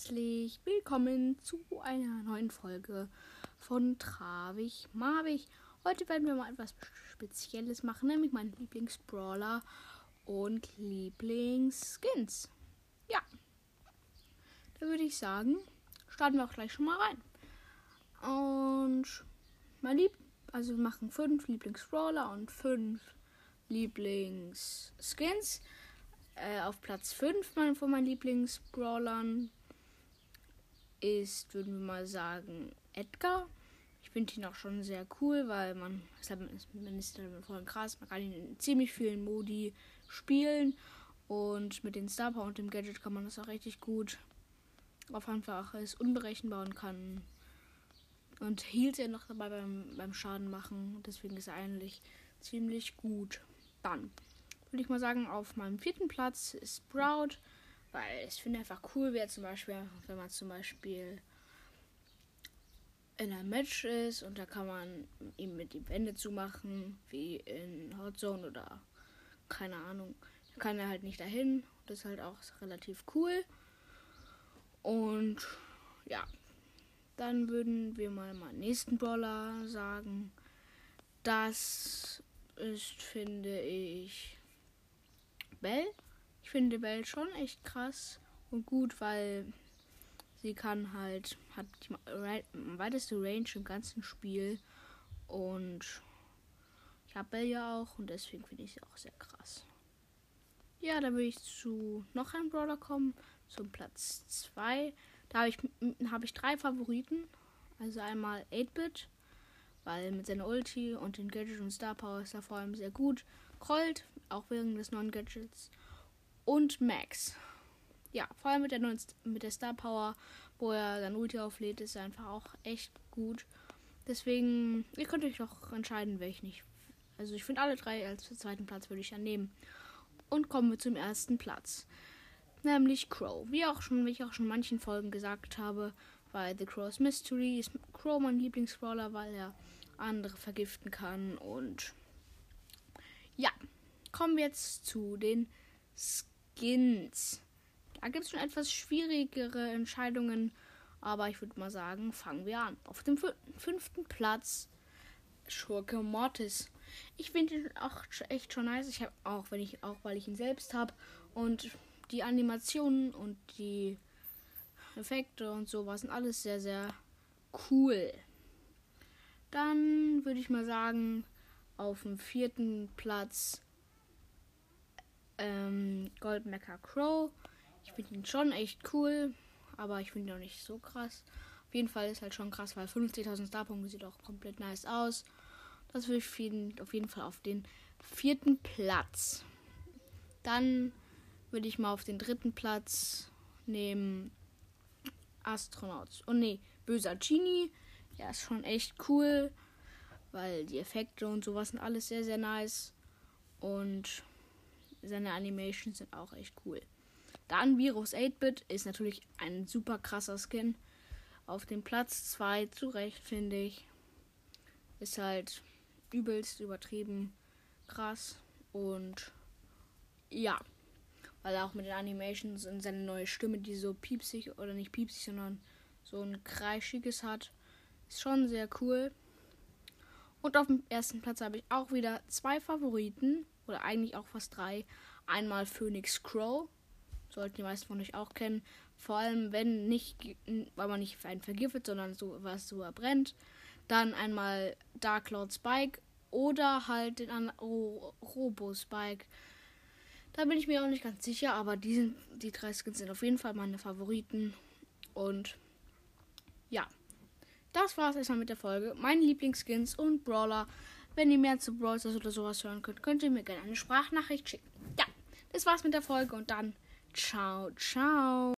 herzlich willkommen zu einer neuen Folge von Travig Marvig. Heute werden wir mal etwas Spezielles machen, nämlich meine Lieblingsbrawler und Lieblingsskins. Ja, da würde ich sagen, starten wir auch gleich schon mal rein. Und mein Lieb, also wir machen fünf Lieblingsbrawler und fünf Lieblingsskins äh, auf Platz 5 mein, von meinen Lieblingsbrawlern ist, würden wir mal sagen, Edgar. Ich finde ihn auch schon sehr cool, weil man, man ist damit voll krass, man kann ihn in ziemlich vielen Modi spielen und mit den Star Power und dem Gadget kann man das auch richtig gut auf einfach ist unberechenbar und kann und hielt er noch dabei beim, beim Schaden machen. Deswegen ist er eigentlich ziemlich gut. Dann würde ich mal sagen, auf meinem vierten Platz ist Sprout, weil ich finde einfach cool wäre zum Beispiel, wenn man zum Beispiel in einem Match ist und da kann man ihm mit die Wände zumachen, wie in Hot Zone oder keine Ahnung. Da kann er halt nicht dahin. Das ist halt auch relativ cool. Und ja, dann würden wir mal meinen nächsten Brawler sagen. Das ist, finde ich, Bell. Ich finde Bell schon echt krass und gut, weil sie kann halt, hat die weiteste Range im ganzen Spiel. Und ich habe Bell ja auch und deswegen finde ich sie auch sehr krass. Ja, da will ich zu noch einem Brawler kommen, zum Platz 2. Da habe ich, hab ich drei Favoriten. Also einmal 8-Bit, weil mit seiner Ulti und den Gadget und Star Power ist er vor allem sehr gut. Colt, auch wegen des neuen Gadgets. Und Max. Ja, vor allem mit der, mit der Star Power, wo er dann Ulti auflädt, ist er einfach auch echt gut. Deswegen, ihr könnt euch doch entscheiden, welchen ich. Also ich finde alle drei als zweiten Platz würde ich dann nehmen. Und kommen wir zum ersten Platz. Nämlich Crow. Wie auch schon, wie ich auch schon in manchen Folgen gesagt habe, bei The Crow's Mystery ist Crow mein Lieblingsbrawler, weil er andere vergiften kann und ja, kommen wir jetzt zu den Skins. Da gibt es schon etwas schwierigere Entscheidungen, aber ich würde mal sagen, fangen wir an. Auf dem fünften Platz Schurke Mortis. Ich finde ihn auch echt schon nice. Ich habe auch, wenn ich auch, weil ich ihn selbst habe und die Animationen und die Effekte und sowas sind alles sehr sehr cool. Dann würde ich mal sagen, auf dem vierten Platz ähm, Gold Mecha Crow. Ich finde ihn schon echt cool, aber ich finde ihn auch nicht so krass. Auf jeden Fall ist halt schon krass, weil 50.000 Starpunkte sieht auch komplett nice aus. Das würde ich auf jeden Fall auf den vierten Platz. Dann würde ich mal auf den dritten Platz nehmen Astronauts. Oh ne, böser Genie. Ja, ist schon echt cool weil die Effekte und sowas sind alles sehr, sehr nice. Und seine Animations sind auch echt cool. Dann Virus 8-Bit ist natürlich ein super krasser Skin. Auf dem Platz 2 zu Recht, finde ich. Ist halt übelst übertrieben krass. Und ja, weil er auch mit den Animations und seine neue Stimme, die so piepsig oder nicht piepsig, sondern so ein kreischiges hat, ist schon sehr cool. Und auf dem ersten Platz habe ich auch wieder zwei Favoriten. Oder eigentlich auch fast drei. Einmal Phoenix Crow. Sollten die meisten von euch auch kennen. Vor allem, wenn nicht, weil man nicht einen vergiftet, sondern so was so erbrennt. Dann einmal Dark Cloud Spike oder halt den oh, Robo Spike. Da bin ich mir auch nicht ganz sicher, aber die, sind, die drei Skins sind auf jeden Fall meine Favoriten. Und ja das war's erstmal mit der Folge. Meine Lieblingsskins und Brawler. Wenn ihr mehr zu Brawl oder sowas hören könnt, könnt ihr mir gerne eine Sprachnachricht schicken. Ja, das war's mit der Folge und dann ciao, ciao.